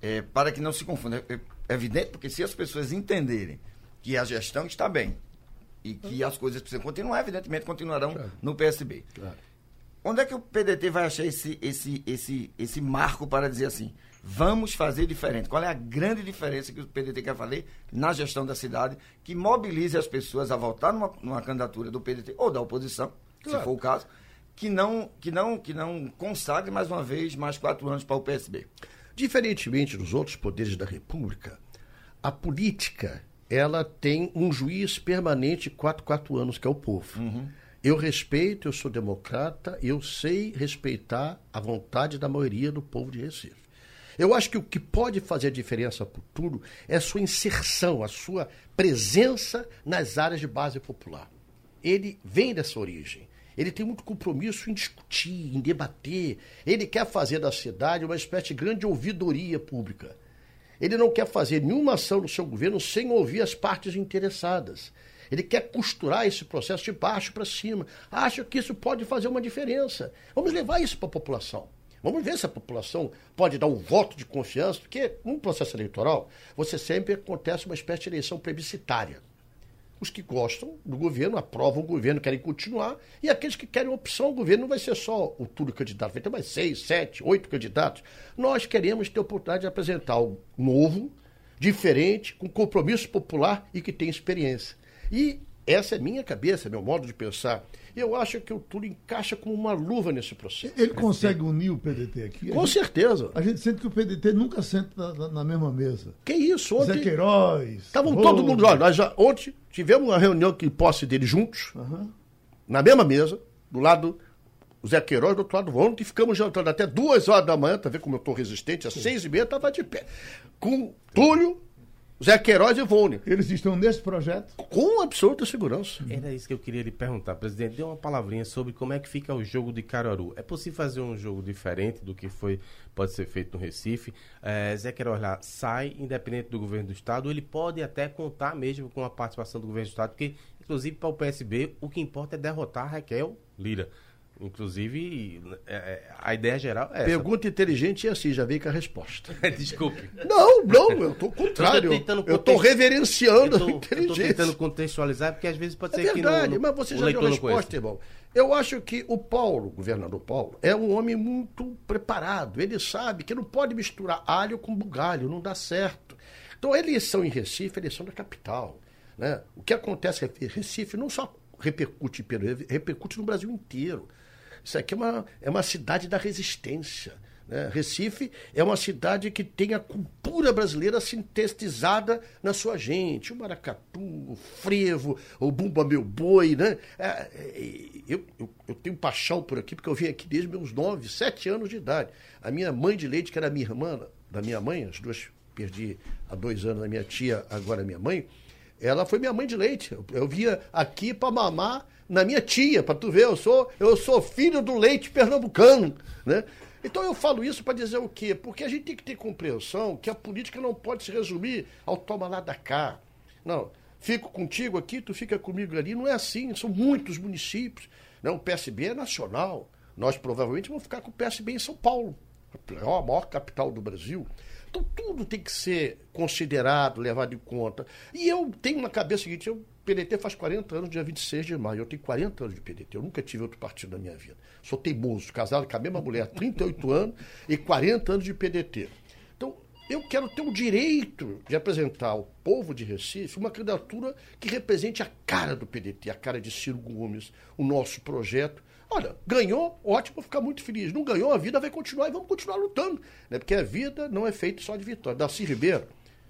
É, para que não se confunda. É, é evidente, porque se as pessoas entenderem que a gestão está bem e que as coisas precisam continuar, evidentemente continuarão claro. no PSB. Claro. Onde é que o PDT vai achar esse, esse, esse, esse marco para dizer assim, vamos fazer diferente? Qual é a grande diferença que o PDT quer fazer na gestão da cidade que mobilize as pessoas a votar numa, numa candidatura do PDT ou da oposição, claro. se for o caso, que não, que, não, que não consagre mais uma vez mais quatro anos para o PSB? Diferentemente dos outros poderes da República, a política ela tem um juiz permanente quatro, quatro anos, que é o povo. Uhum. Eu respeito, eu sou democrata, eu sei respeitar a vontade da maioria do povo de Recife. Eu acho que o que pode fazer a diferença para o tudo é a sua inserção, a sua presença nas áreas de base popular. Ele vem dessa origem. Ele tem muito compromisso em discutir, em debater. Ele quer fazer da cidade uma espécie de grande ouvidoria pública. Ele não quer fazer nenhuma ação no seu governo sem ouvir as partes interessadas. Ele quer costurar esse processo de baixo para cima. Acha que isso pode fazer uma diferença. Vamos levar isso para a população. Vamos ver se a população pode dar um voto de confiança, porque num processo eleitoral, você sempre acontece uma espécie de eleição plebiscitária. Os que gostam do governo aprovam o governo, querem continuar, e aqueles que querem opção, o governo não vai ser só o tudo candidato, vai ter mais seis, sete, oito candidatos. Nós queremos ter a oportunidade de apresentar algo novo, diferente, com compromisso popular e que tem experiência. E essa é minha cabeça, meu modo de pensar. E eu acho que o Túlio encaixa como uma luva nesse processo. Ele consegue unir o PDT aqui? Com gente, certeza. A gente sente que o PDT nunca senta na, na mesma mesa. Que isso? Ontem, Zé Queiroz. Estavam todo mundo. Olha, nós já, ontem tivemos uma reunião que posse dele juntos, uhum. na mesma mesa, do lado o Zé Queiroz do outro lado do ontem, ficamos jantando até duas horas da manhã, tá vendo como eu estou resistente? Às Sim. seis e meia estava de pé. Com Túlio, Zé Queiroz e Vone. Eles estão nesse projeto? Com absoluta segurança. Era isso que eu queria lhe perguntar, presidente. Dê uma palavrinha sobre como é que fica o jogo de Caruaru. É possível fazer um jogo diferente do que foi pode ser feito no Recife? É, Zé Queiroz lá sai, independente do governo do Estado, ele pode até contar mesmo com a participação do governo do Estado, porque, inclusive, para o PSB, o que importa é derrotar Raquel Lira. Inclusive, é, é, a ideia geral é essa. Pergunta inteligente e assim, já veio com a resposta. Desculpe. Não, não, eu estou contrário. Eu estou reverenciando eu tô, a inteligência. Eu estou tentando contextualizar, porque às vezes pode é ser verdade, que no, mas você já deu a resposta, irmão. Eu acho que o Paulo, o governador Paulo, é um homem muito preparado. Ele sabe que não pode misturar alho com bugalho, não dá certo. Então, a eleição em Recife é eleição da capital. Né? O que acontece em Recife não só repercute em Peru, repercute no Brasil inteiro. Isso aqui é uma, é uma cidade da resistência. Né? Recife é uma cidade que tem a cultura brasileira sintetizada na sua gente. O maracatu, o frevo, o bumba meu boi. Né? É, é, eu, eu, eu, tenho paixão por aqui, porque eu vim aqui desde meus nove, sete anos de idade. A minha mãe de leite, que era minha irmã, da minha mãe, as duas perdi há dois anos a minha tia, agora a minha mãe, ela foi minha mãe de leite. Eu, eu via aqui para mamar na minha tia, para tu ver, eu sou, eu sou filho do leite pernambucano, né? Então eu falo isso para dizer o quê? Porque a gente tem que ter compreensão que a política não pode se resumir ao toma lá da cá. Não, fico contigo aqui, tu fica comigo ali. Não é assim, são muitos municípios. Não, o PSB é nacional. Nós provavelmente vamos ficar com o PSB em São Paulo, a maior capital do Brasil. Então tudo tem que ser considerado, levado em conta. E eu tenho na cabeça o seguinte, eu PDT faz 40 anos, dia 26 de maio. Eu tenho 40 anos de PDT. Eu nunca tive outro partido na minha vida. Sou teimoso, casado com a mesma mulher há 38 anos e 40 anos de PDT. Então, eu quero ter o direito de apresentar ao povo de Recife uma candidatura que represente a cara do PDT, a cara de Ciro Gomes, o nosso projeto. Olha, ganhou, ótimo, vou ficar muito feliz. Não ganhou, a vida vai continuar e vamos continuar lutando. Né? Porque a vida não é feita só de vitória. Darcy Ribeiro,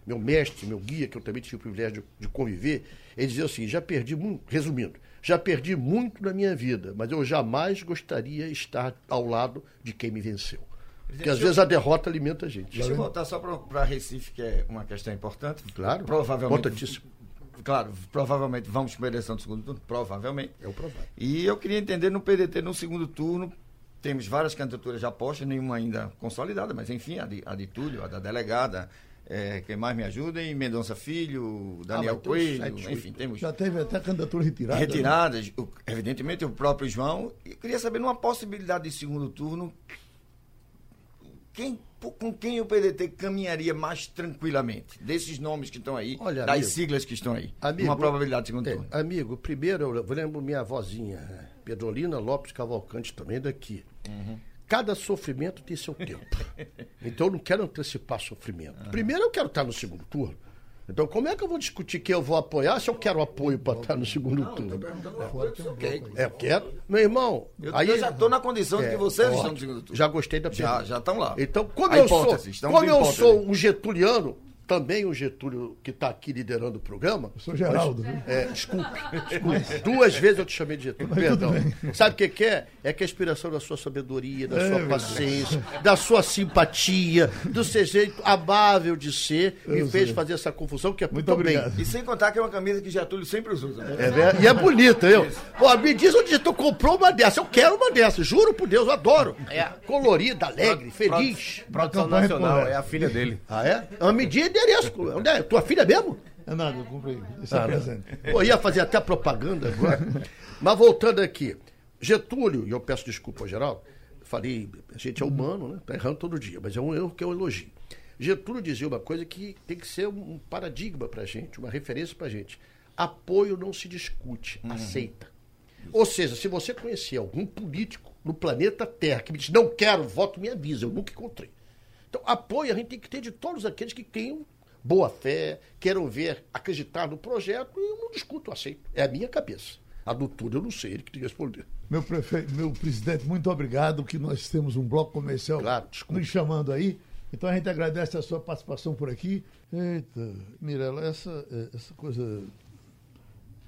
meu mestre, meu guia, que eu também tive o privilégio de, de conviver, ele dizia assim: já perdi muito, resumindo, já perdi muito na minha vida, mas eu jamais gostaria de estar ao lado de quem me venceu. Porque às vezes a derrota alimenta a gente. Deixa eu voltar só para Recife, que é uma questão importante. Claro. Provavelmente. Importantíssimo. Claro, provavelmente vamos para a eleição do segundo turno, provavelmente. É o provável. E eu queria entender no PDT, no segundo turno, temos várias candidaturas já postas, nenhuma ainda consolidada, mas enfim, a de, a de Túlio, a da delegada, é, quem mais me ajuda, e Mendonça Filho, Daniel ah, Coelho, enfim, temos. Já teve até candidatura retirada. Retiradas, né? evidentemente, o próprio João. E queria saber, numa possibilidade de segundo turno, quem, com quem o PDT caminharia mais tranquilamente? Desses nomes que estão aí, Olha, das amigo, siglas que estão aí. Amigo, uma probabilidade de segundo é, turno. Amigo, primeiro eu lembro minha vozinha, Pedrolina Lopes Cavalcante, também daqui. Uhum. Cada sofrimento tem seu tempo. então eu não quero antecipar sofrimento. Uhum. Primeiro eu quero estar no segundo turno. Então, como é que eu vou discutir quem eu vou apoiar se eu quero apoio para estar no segundo não, turno? É, eu quero. Meu irmão. Eu, aí, eu já estou na condição é, de que vocês estão no segundo turno. Já gostei da pergunta. Já estão lá. Então, como A eu sou, como eu sou um getuliano, também o Getúlio, que está aqui liderando o programa. Eu sou Geraldo. Mas, é, desculpe, desculpe. Duas vezes eu te chamei de Getúlio, mas perdão. Sabe o que, que, é? É que a inspiração da sua sabedoria, da é, sua paciência, da sua simpatia, do seu jeito amável de ser, eu me sei. fez fazer essa confusão, que é muito bem. E sem contar que é uma camisa que Getúlio sempre usa. Né? É, e é bonita, eu. Pô, me diz onde tu comprou uma dessa. Eu quero uma dessa, juro por Deus, eu adoro. É. Colorida, alegre, feliz. Produção Nacional, é a filha dele. Ah, é? A medida endereço. Onde é? Tua filha mesmo? É nada, eu comprei. Isso é ah, é presente. Pô, ia fazer até propaganda agora. Mas voltando aqui. Getúlio, e eu peço desculpa ao geral, falei, a gente é humano, né? Tá errando todo dia, mas é um erro que eu elogio. Getúlio dizia uma coisa que tem que ser um paradigma pra gente, uma referência pra gente. Apoio não se discute, uhum. aceita. Ou seja, se você conhecer algum político no planeta Terra que me diz não quero voto, me avisa, eu nunca encontrei. Então, apoio a gente tem que ter de todos aqueles que tenham boa fé, queiram ver, acreditar no projeto, e eu não discuto, aceito. É a minha cabeça. A do Túlio eu não sei, ele que tem que responder. Meu, prefeito, meu presidente, muito obrigado, que nós temos um bloco comercial claro, nos chamando aí. Então a gente agradece a sua participação por aqui. Eita, Mirela, essa, essa coisa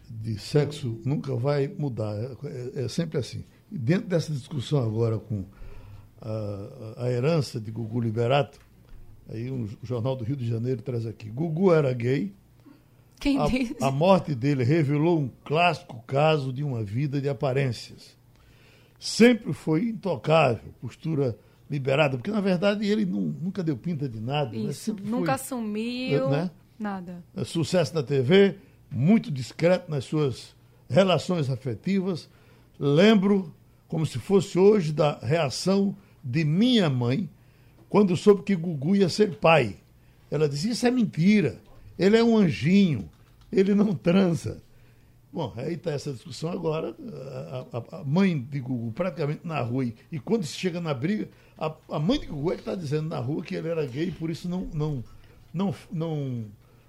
de sexo nunca vai mudar. É, é, é sempre assim. E dentro dessa discussão agora com a, a herança de Gugu Liberato, aí um jornal do Rio de Janeiro traz aqui. Gugu era gay. Quem a, disse? A morte dele revelou um clássico caso de uma vida de aparências. Sempre foi intocável, postura liberada, porque na verdade ele não, nunca deu pinta de nada. Né? Isso, né? nunca foi, assumiu né? nada. É sucesso na TV, muito discreto nas suas relações afetivas. Lembro, como se fosse hoje, da reação de minha mãe quando soube que Gugu ia ser pai. Ela disse: Isso é mentira. Ele é um anjinho. Ele não transa. Bom, aí está essa discussão agora. A, a, a, mãe de Gugu praticamente na rua. E, e quando se chega na briga, a, a mãe de Gugu é que está dizendo na rua que ele era gay por isso não, não, não, não,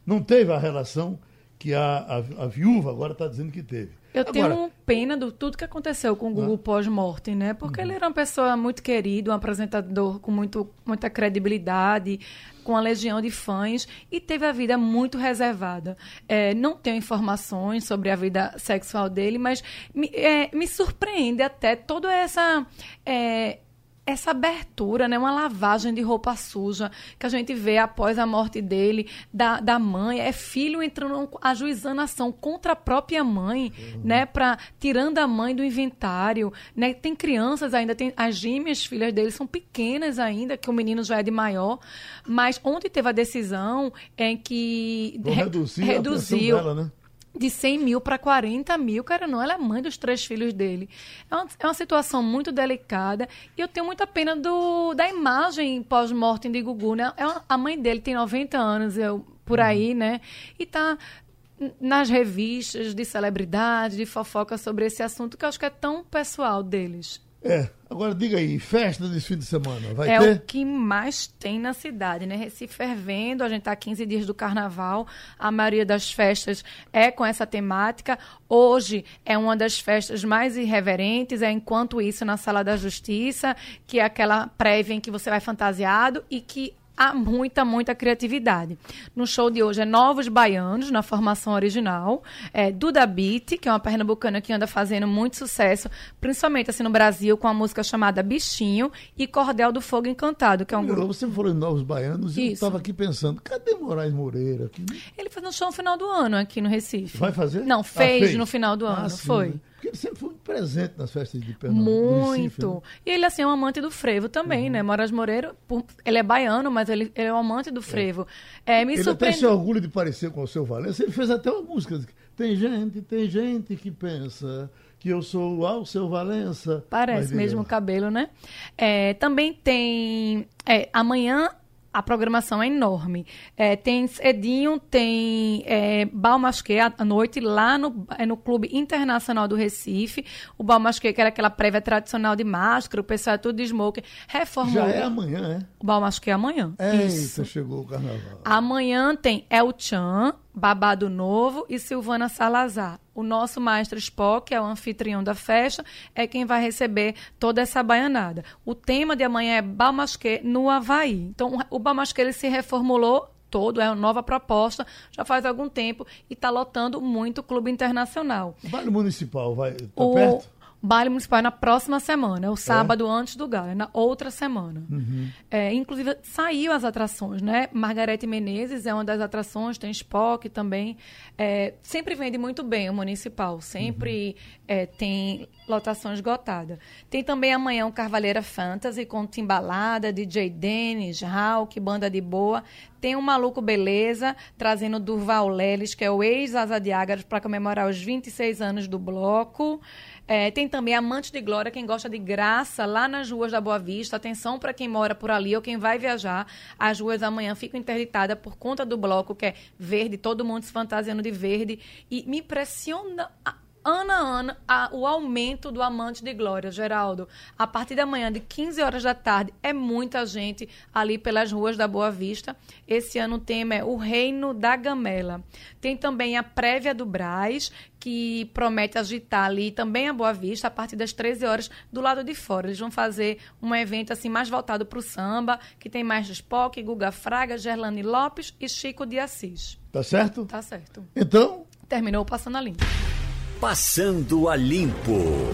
não teve a relação que a, a, a viúva agora está dizendo que teve. Eu agora, tenho pena do tudo que aconteceu com o ah. pós-morte, né? Porque uhum. ele era uma pessoa muito querida, um apresentador com muito, muita credibilidade, com uma legião de fãs e teve a vida muito reservada. É, não tenho informações sobre a vida sexual dele, mas me, é, me surpreende até toda essa. É, essa abertura, né, uma lavagem de roupa suja que a gente vê após a morte dele, da, da mãe, é filho entrando, ajuizando ação contra a própria mãe, uhum. né, para tirando a mãe do inventário, né, tem crianças ainda, tem as gêmeas filhas dele são pequenas ainda, que o menino já é de maior, mas ontem teve a decisão em que re, reduziu. dela, né? De 100 mil para 40 mil, cara, não, ela é mãe dos três filhos dele. É uma, é uma situação muito delicada e eu tenho muita pena do, da imagem pós-mortem de Gugu, né? É uma, a mãe dele tem 90 anos, eu, por uhum. aí, né? E tá nas revistas de celebridade, de fofoca sobre esse assunto que eu acho que é tão pessoal deles. É, agora diga aí, festa desse fim de semana, vai é ter? É o que mais tem na cidade, né? Recife fervendo, a gente tá 15 dias do carnaval, a maioria das festas é com essa temática. Hoje é uma das festas mais irreverentes, é enquanto isso na Sala da Justiça, que é aquela prévia em que você vai fantasiado e que há muita, muita criatividade. No show de hoje é Novos Baianos, na formação original, é Duda Beat, que é uma pernambucana que anda fazendo muito sucesso, principalmente assim no Brasil, com a música chamada Bichinho, e Cordel do Fogo Encantado, que é um grupo... Você falou em Novos Baianos e eu estava aqui pensando, cadê Moraes Moreira? Aqui? Ele fez um show no final do ano aqui no Recife. Vai fazer? Não, fez, ah, fez. no final do ah, ano, sim, foi. Né? Porque ele sempre foi presente nas festas de Pernambuco. Muito. Recife, né? E ele, assim, é um amante do frevo também, uhum. né? Moraes Moreira, ele é baiano, mas ele, ele é um amante do frevo. É. É, me ele surpreende... até se orgulho de parecer com o seu Valença. Ele fez até uma música. Tem gente, tem gente que pensa que eu sou o Alceu Valença. Parece mesmo o cabelo, né? É, também tem. É, amanhã a programação é enorme. É, tem Edinho, tem é, Balmasque à noite lá no, é, no Clube Internacional do Recife. O Balmasque, que era aquela prévia tradicional de máscara, o pessoal é tudo de smoke, reformou. Já é amanhã, é? O Balmasque é amanhã. Eita, Isso. chegou o carnaval. Amanhã tem El Chan, Babado Novo e Silvana Salazar. O nosso maestro Spock, que é o anfitrião da festa, é quem vai receber toda essa baianada. O tema de amanhã é Balmasque no Havaí. Então, o Balmasque ele se reformulou todo, é uma nova proposta, já faz algum tempo e está lotando muito o Clube Internacional. O baile municipal vai tá o... perto? Baile municipal é na próxima semana, é o sábado é? antes do galo, é na outra semana. Uhum. É, inclusive, saiu as atrações, né? Margarete Menezes é uma das atrações, tem Spock também. É, sempre vende muito bem o municipal, sempre uhum. É, tem lotação esgotada. Tem também amanhã o Carvalheira Fantasy com Timbalada, DJ Dennis, Hulk, Banda de Boa. Tem o Maluco Beleza, trazendo Durval Leles, que é o ex-Asa de Ágaros, para comemorar os 26 anos do bloco. É, tem também Amante de Glória, quem gosta de graça, lá nas ruas da Boa Vista. Atenção para quem mora por ali ou quem vai viajar. As ruas amanhã ficam interditadas por conta do bloco, que é verde, todo mundo se fantasiando de verde. E me impressiona ano a ano a, o aumento do amante de glória, Geraldo. A partir da manhã, de 15 horas da tarde, é muita gente ali pelas ruas da Boa Vista. Esse ano o tema é o Reino da Gamela. Tem também a prévia do Braz, que promete agitar ali também a Boa Vista a partir das 13 horas do lado de fora. Eles vão fazer um evento assim mais voltado para o samba, que tem mais Spock, Guga Fraga, Gerlane Lopes e Chico de Assis. Tá certo? Tá certo. Então, terminou passando a limpo. Passando a Limpo.